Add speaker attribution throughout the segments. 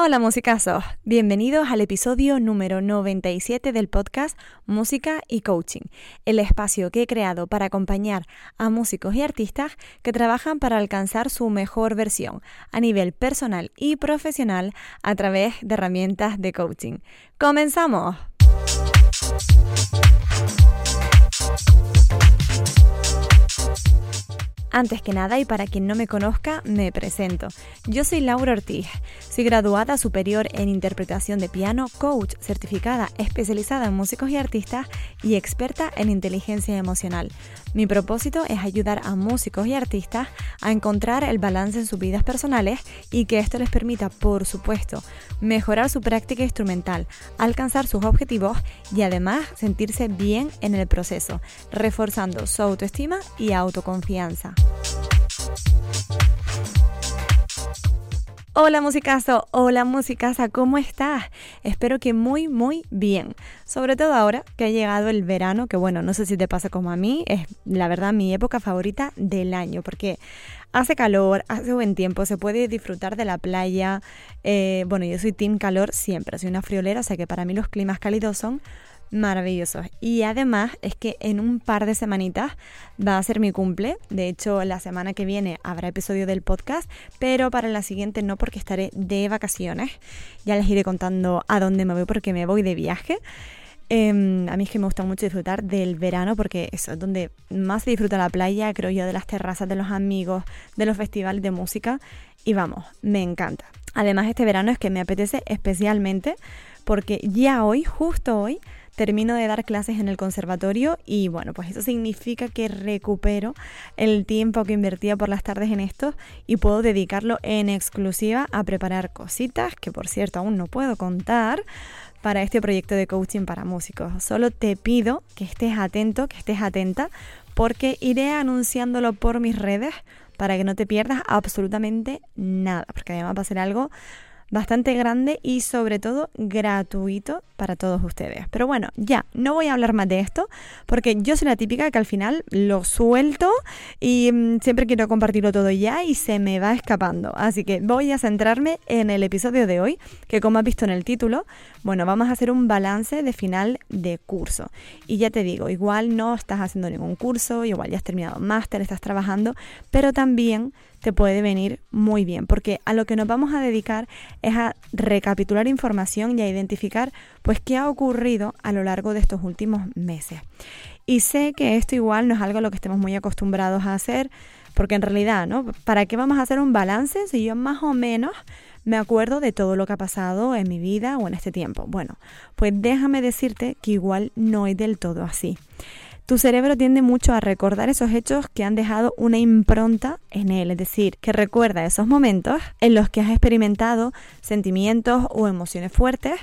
Speaker 1: Hola musicazos, bienvenidos al episodio número 97 del podcast Música y Coaching, el espacio que he creado para acompañar a músicos y artistas que trabajan para alcanzar su mejor versión a nivel personal y profesional a través de herramientas de coaching. ¡Comenzamos! Antes que nada y para quien no me conozca, me presento. Yo soy Laura Ortiz, soy graduada superior en interpretación de piano, coach certificada especializada en músicos y artistas y experta en inteligencia emocional. Mi propósito es ayudar a músicos y artistas a encontrar el balance en sus vidas personales y que esto les permita, por supuesto, mejorar su práctica instrumental, alcanzar sus objetivos y además sentirse bien en el proceso, reforzando su autoestima y autoconfianza. Hola musicazo, hola musicasa, ¿cómo estás? Espero que muy muy bien. Sobre todo ahora que ha llegado el verano, que bueno, no sé si te pasa como a mí, es la verdad mi época favorita del año, porque hace calor, hace buen tiempo, se puede disfrutar de la playa. Eh, bueno, yo soy team calor siempre, soy una friolera, o sea que para mí los climas cálidos son maravillosos. Y además es que en un par de semanitas va a ser mi cumple. De hecho, la semana que viene habrá episodio del podcast, pero para la siguiente no porque estaré de vacaciones. Ya les iré contando a dónde me voy porque me voy de viaje. Em, a mí es que me gusta mucho disfrutar del verano porque eso es donde más se disfruta la playa, creo yo, de las terrazas de los amigos, de los festivales de música. Y vamos, me encanta. Además, este verano es que me apetece especialmente porque ya hoy, justo hoy, termino de dar clases en el conservatorio y bueno, pues eso significa que recupero el tiempo que invertía por las tardes en esto y puedo dedicarlo en exclusiva a preparar cositas que por cierto aún no puedo contar para este proyecto de coaching para músicos. Solo te pido que estés atento, que estés atenta, porque iré anunciándolo por mis redes para que no te pierdas absolutamente nada, porque además va a ser algo bastante grande y sobre todo gratuito para todos ustedes. Pero bueno, ya, no voy a hablar más de esto porque yo soy la típica que al final lo suelto y mm, siempre quiero compartirlo todo ya y se me va escapando. Así que voy a centrarme en el episodio de hoy, que como has visto en el título, bueno, vamos a hacer un balance de final de curso. Y ya te digo, igual no estás haciendo ningún curso, igual ya has terminado máster, estás trabajando, pero también te puede venir muy bien, porque a lo que nos vamos a dedicar es a recapitular información y a identificar pues qué ha ocurrido a lo largo de estos últimos meses. Y sé que esto igual no es algo a lo que estemos muy acostumbrados a hacer, porque en realidad, ¿no? ¿Para qué vamos a hacer un balance si yo más o menos me acuerdo de todo lo que ha pasado en mi vida o en este tiempo? Bueno, pues déjame decirte que igual no es del todo así. Tu cerebro tiende mucho a recordar esos hechos que han dejado una impronta en él, es decir, que recuerda esos momentos en los que has experimentado sentimientos o emociones fuertes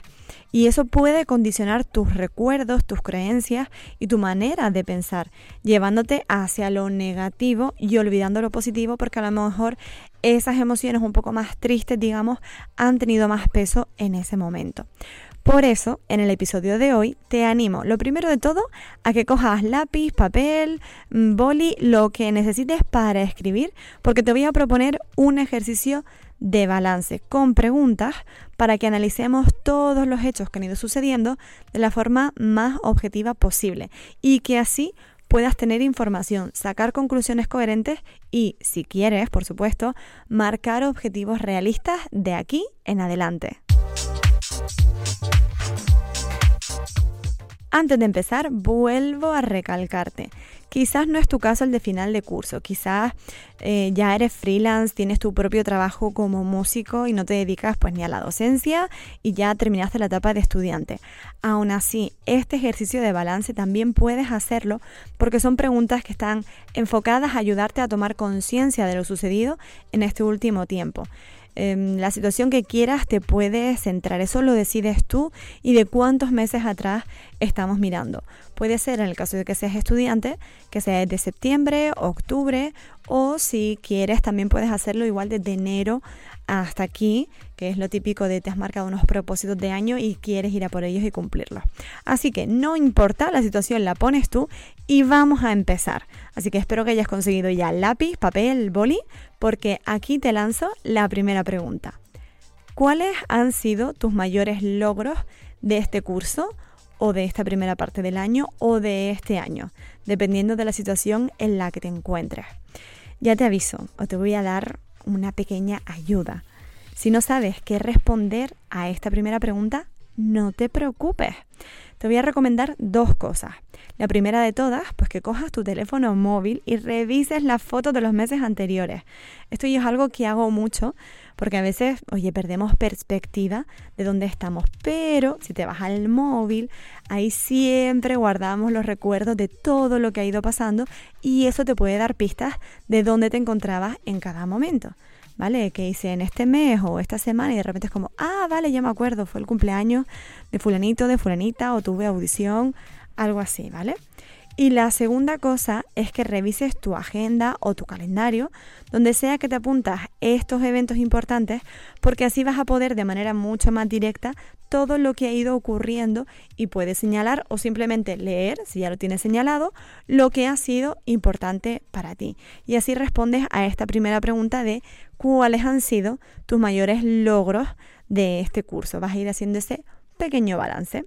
Speaker 1: y eso puede condicionar tus recuerdos, tus creencias y tu manera de pensar, llevándote hacia lo negativo y olvidando lo positivo porque a lo mejor esas emociones un poco más tristes, digamos, han tenido más peso en ese momento. Por eso, en el episodio de hoy, te animo, lo primero de todo, a que cojas lápiz, papel, mm, boli, lo que necesites para escribir, porque te voy a proponer un ejercicio de balance con preguntas para que analicemos todos los hechos que han ido sucediendo de la forma más objetiva posible y que así puedas tener información, sacar conclusiones coherentes y, si quieres, por supuesto, marcar objetivos realistas de aquí en adelante. Antes de empezar, vuelvo a recalcarte. Quizás no es tu caso el de final de curso, quizás eh, ya eres freelance, tienes tu propio trabajo como músico y no te dedicas pues ni a la docencia y ya terminaste la etapa de estudiante. Aún así, este ejercicio de balance también puedes hacerlo porque son preguntas que están enfocadas a ayudarte a tomar conciencia de lo sucedido en este último tiempo. Em, la situación que quieras te puede centrar. Eso lo decides tú y de cuántos meses atrás estamos mirando. Puede ser en el caso de que seas estudiante, que sea de septiembre, octubre, o si quieres también puedes hacerlo igual desde enero hasta aquí, que es lo típico de te has marcado unos propósitos de año y quieres ir a por ellos y cumplirlos. Así que no importa, la situación la pones tú y vamos a empezar. Así que espero que hayas conseguido ya lápiz, papel, boli, porque aquí te lanzo la primera pregunta. ¿Cuáles han sido tus mayores logros de este curso o de esta primera parte del año o de este año, dependiendo de la situación en la que te encuentres? Ya te aviso o te voy a dar una pequeña ayuda. Si no sabes qué responder a esta primera pregunta, no te preocupes. Te voy a recomendar dos cosas. La primera de todas, pues que cojas tu teléfono móvil y revises las fotos de los meses anteriores. Esto es algo que hago mucho porque a veces, oye, perdemos perspectiva de dónde estamos, pero si te vas al móvil, ahí siempre guardamos los recuerdos de todo lo que ha ido pasando y eso te puede dar pistas de dónde te encontrabas en cada momento. ¿vale? Que hice en este mes o esta semana y de repente es como, ah, vale, ya me acuerdo, fue el cumpleaños de fulanito, de fulanita o tuve audición, algo así, ¿vale? Y la segunda cosa es que revises tu agenda o tu calendario, donde sea que te apuntas estos eventos importantes, porque así vas a poder de manera mucho más directa todo lo que ha ido ocurriendo y puedes señalar o simplemente leer, si ya lo tienes señalado, lo que ha sido importante para ti. Y así respondes a esta primera pregunta de cuáles han sido tus mayores logros de este curso. Vas a ir haciendo ese pequeño balance.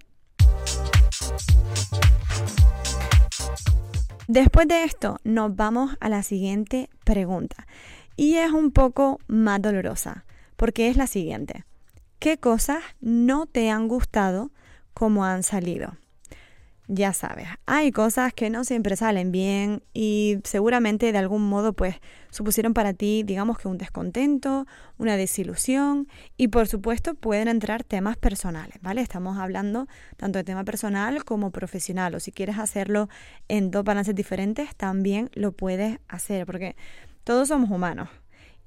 Speaker 1: Después de esto, nos vamos a la siguiente pregunta. Y es un poco más dolorosa, porque es la siguiente. ¿Qué cosas no te han gustado como han salido? Ya sabes, hay cosas que no siempre salen bien y seguramente de algún modo pues supusieron para ti digamos que un descontento, una desilusión y por supuesto pueden entrar temas personales, ¿vale? Estamos hablando tanto de tema personal como profesional o si quieres hacerlo en dos balances diferentes también lo puedes hacer porque todos somos humanos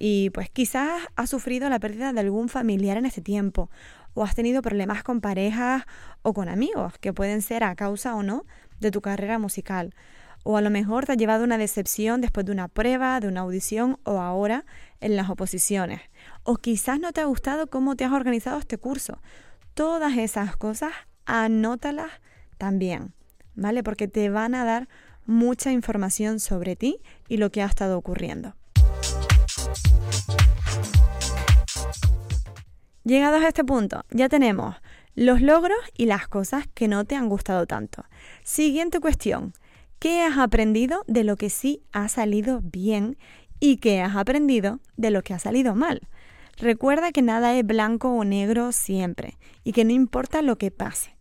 Speaker 1: y pues quizás has sufrido la pérdida de algún familiar en este tiempo o has tenido problemas con parejas o con amigos, que pueden ser a causa o no de tu carrera musical. O a lo mejor te ha llevado una decepción después de una prueba, de una audición o ahora en las oposiciones. O quizás no te ha gustado cómo te has organizado este curso. Todas esas cosas anótalas también, ¿vale? Porque te van a dar mucha información sobre ti y lo que ha estado ocurriendo. Llegados a este punto, ya tenemos los logros y las cosas que no te han gustado tanto. Siguiente cuestión. ¿Qué has aprendido de lo que sí ha salido bien y qué has aprendido de lo que ha salido mal? Recuerda que nada es blanco o negro siempre y que no importa lo que pase.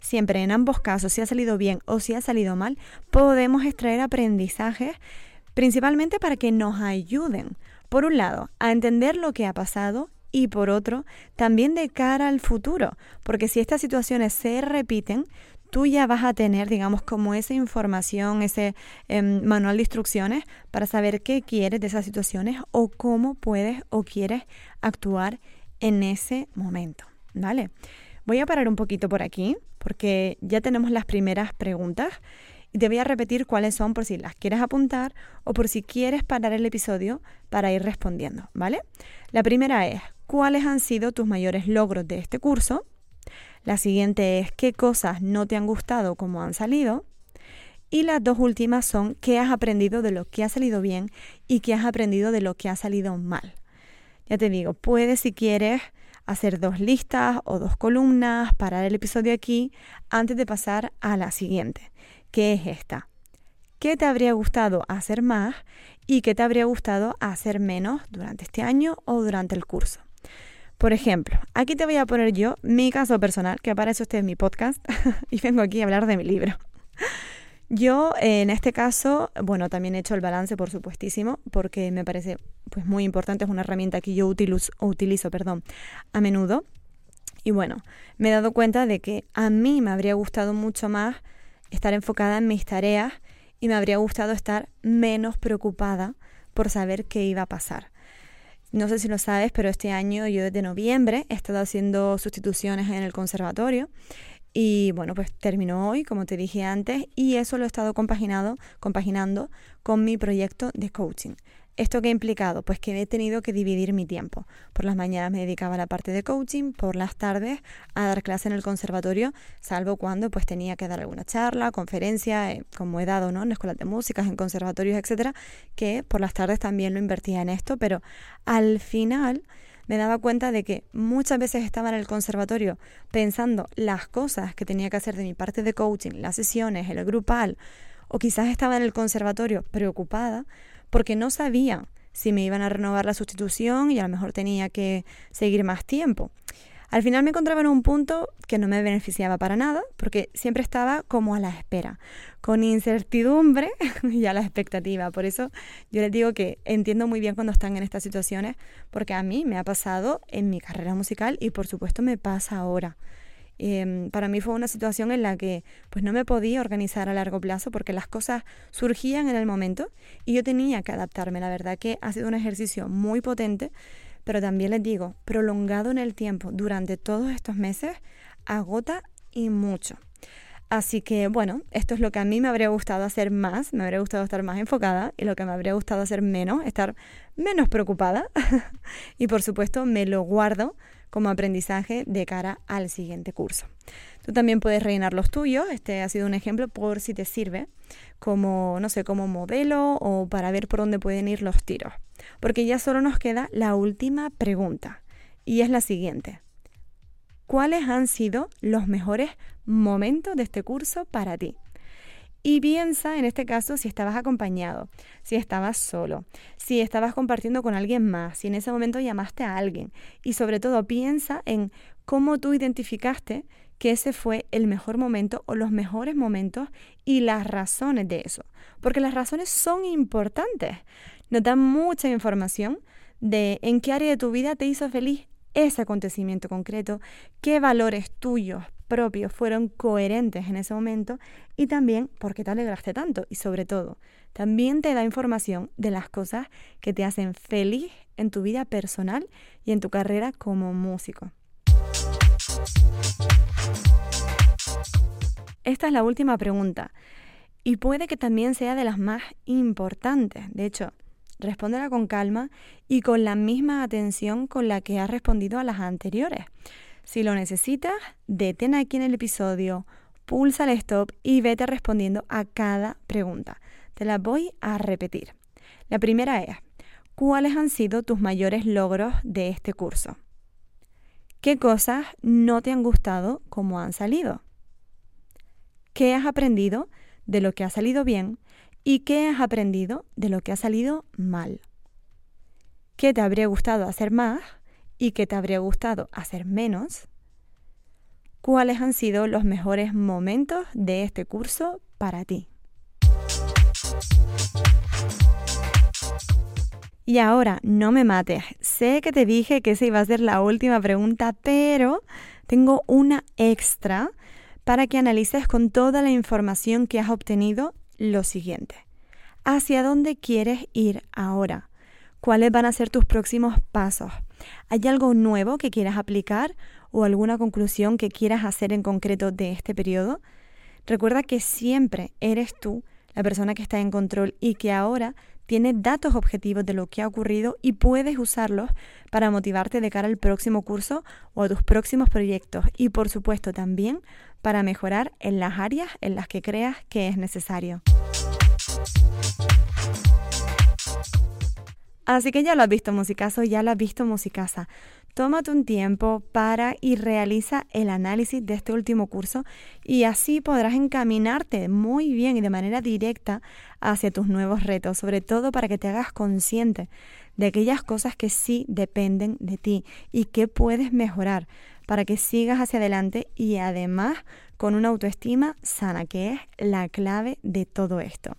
Speaker 1: Siempre en ambos casos, si ha salido bien o si ha salido mal, podemos extraer aprendizajes principalmente para que nos ayuden, por un lado, a entender lo que ha pasado y por otro, también de cara al futuro, porque si estas situaciones se repiten, tú ya vas a tener, digamos, como esa información, ese em, manual de instrucciones para saber qué quieres de esas situaciones o cómo puedes o quieres actuar en ese momento, ¿vale? Voy a parar un poquito por aquí porque ya tenemos las primeras preguntas y te voy a repetir cuáles son por si las quieres apuntar o por si quieres parar el episodio para ir respondiendo, ¿vale? La primera es, ¿cuáles han sido tus mayores logros de este curso? La siguiente es, ¿qué cosas no te han gustado como han salido? Y las dos últimas son, ¿qué has aprendido de lo que ha salido bien y qué has aprendido de lo que ha salido mal? Ya te digo, puedes si quieres hacer dos listas o dos columnas, parar el episodio aquí antes de pasar a la siguiente que es esta. ¿Qué te habría gustado hacer más y qué te habría gustado hacer menos durante este año o durante el curso? Por ejemplo, aquí te voy a poner yo mi caso personal, que para eso este es mi podcast y vengo aquí a hablar de mi libro. Yo en este caso, bueno, también he hecho el balance, por supuestísimo, porque me parece pues muy importante, es una herramienta que yo utilizo, utilizo perdón, a menudo. Y bueno, me he dado cuenta de que a mí me habría gustado mucho más estar enfocada en mis tareas y me habría gustado estar menos preocupada por saber qué iba a pasar. No sé si lo sabes, pero este año yo desde noviembre he estado haciendo sustituciones en el conservatorio y bueno, pues terminó hoy, como te dije antes, y eso lo he estado compaginado, compaginando con mi proyecto de coaching. ¿Esto qué ha implicado? Pues que he tenido que dividir mi tiempo. Por las mañanas me dedicaba a la parte de coaching, por las tardes a dar clase en el conservatorio, salvo cuando pues tenía que dar alguna charla, conferencia, eh, como he dado, ¿no? En escuelas de música, en conservatorios, etcétera, que por las tardes también lo invertía en esto, pero al final me daba cuenta de que muchas veces estaba en el conservatorio pensando las cosas que tenía que hacer de mi parte de coaching, las sesiones, el grupal, o quizás estaba en el conservatorio preocupada porque no sabía si me iban a renovar la sustitución y a lo mejor tenía que seguir más tiempo. Al final me encontraba en un punto que no me beneficiaba para nada, porque siempre estaba como a la espera, con incertidumbre y a la expectativa. Por eso yo les digo que entiendo muy bien cuando están en estas situaciones, porque a mí me ha pasado en mi carrera musical y por supuesto me pasa ahora. Em, para mí fue una situación en la que pues no me podía organizar a largo plazo porque las cosas surgían en el momento y yo tenía que adaptarme. La verdad que ha sido un ejercicio muy potente pero también les digo, prolongado en el tiempo durante todos estos meses, agota y mucho. Así que bueno, esto es lo que a mí me habría gustado hacer más, me habría gustado estar más enfocada y lo que me habría gustado hacer menos, estar menos preocupada. y por supuesto me lo guardo como aprendizaje de cara al siguiente curso. Tú también puedes rellenar los tuyos, este ha sido un ejemplo por si te sirve como, no sé, como modelo o para ver por dónde pueden ir los tiros. Porque ya solo nos queda la última pregunta y es la siguiente. ¿Cuáles han sido los mejores momentos de este curso para ti? Y piensa en este caso si estabas acompañado, si estabas solo, si estabas compartiendo con alguien más, si en ese momento llamaste a alguien. Y sobre todo piensa en cómo tú identificaste que ese fue el mejor momento o los mejores momentos y las razones de eso. Porque las razones son importantes. Nos dan mucha información de en qué área de tu vida te hizo feliz ese acontecimiento concreto, qué valores tuyos propios fueron coherentes en ese momento y también por qué te alegraste tanto y sobre todo también te da información de las cosas que te hacen feliz en tu vida personal y en tu carrera como músico. Esta es la última pregunta y puede que también sea de las más importantes. De hecho, respóndela con calma y con la misma atención con la que has respondido a las anteriores. Si lo necesitas, detén aquí en el episodio, pulsa el stop y vete respondiendo a cada pregunta. Te la voy a repetir. La primera es, ¿cuáles han sido tus mayores logros de este curso? ¿Qué cosas no te han gustado como han salido? ¿Qué has aprendido de lo que ha salido bien y qué has aprendido de lo que ha salido mal? ¿Qué te habría gustado hacer más y qué te habría gustado hacer menos? ¿Cuáles han sido los mejores momentos de este curso para ti? Y ahora, no me mates. Sé que te dije que esa iba a ser la última pregunta, pero tengo una extra para que analices con toda la información que has obtenido lo siguiente. ¿Hacia dónde quieres ir ahora? ¿Cuáles van a ser tus próximos pasos? ¿Hay algo nuevo que quieras aplicar o alguna conclusión que quieras hacer en concreto de este periodo? Recuerda que siempre eres tú la persona que está en control y que ahora tiene datos objetivos de lo que ha ocurrido y puedes usarlos para motivarte de cara al próximo curso o a tus próximos proyectos y por supuesto también para mejorar en las áreas en las que creas que es necesario. Así que ya lo has visto musicazo, ya lo has visto musicasa. Tómate un tiempo para y realiza el análisis de este último curso y así podrás encaminarte muy bien y de manera directa hacia tus nuevos retos, sobre todo para que te hagas consciente de aquellas cosas que sí dependen de ti y que puedes mejorar para que sigas hacia adelante y además con una autoestima sana, que es la clave de todo esto.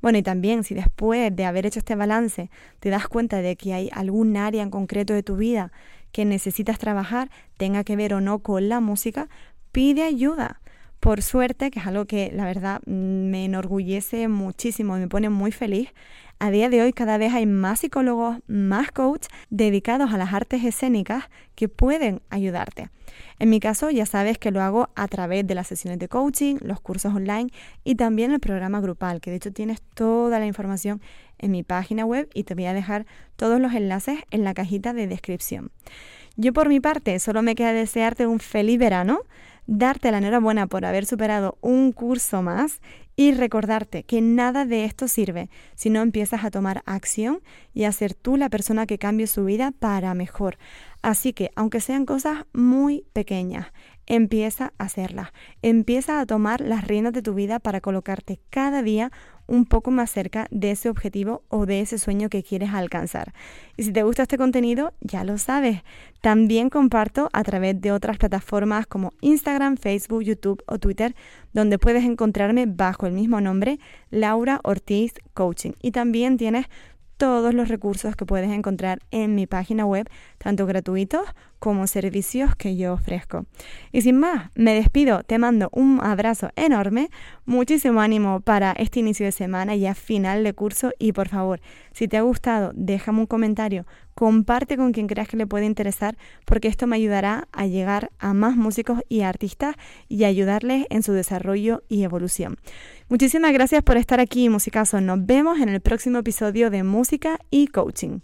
Speaker 1: Bueno, y también si después de haber hecho este balance te das cuenta de que hay algún área en concreto de tu vida que necesitas trabajar, tenga que ver o no con la música, pide ayuda. Por suerte, que es algo que la verdad me enorgullece muchísimo y me pone muy feliz, a día de hoy cada vez hay más psicólogos, más coaches dedicados a las artes escénicas que pueden ayudarte. En mi caso ya sabes que lo hago a través de las sesiones de coaching, los cursos online y también el programa grupal, que de hecho tienes toda la información en mi página web y te voy a dejar todos los enlaces en la cajita de descripción. Yo por mi parte solo me queda desearte un feliz verano darte la enhorabuena por haber superado un curso más y recordarte que nada de esto sirve si no empiezas a tomar acción y a ser tú la persona que cambie su vida para mejor. Así que, aunque sean cosas muy pequeñas, empieza a hacerlas. Empieza a tomar las riendas de tu vida para colocarte cada día un poco más cerca de ese objetivo o de ese sueño que quieres alcanzar. Y si te gusta este contenido, ya lo sabes. También comparto a través de otras plataformas como Instagram, Facebook, YouTube o Twitter, donde puedes encontrarme bajo el mismo nombre, Laura Ortiz Coaching. Y también tienes todos los recursos que puedes encontrar en mi página web, tanto gratuitos como servicios que yo ofrezco. Y sin más, me despido, te mando un abrazo enorme, muchísimo ánimo para este inicio de semana y a final de curso y por favor, si te ha gustado, déjame un comentario, comparte con quien creas que le puede interesar porque esto me ayudará a llegar a más músicos y artistas y ayudarles en su desarrollo y evolución. Muchísimas gracias por estar aquí, musicazo. Nos vemos en el próximo episodio de Música y Coaching.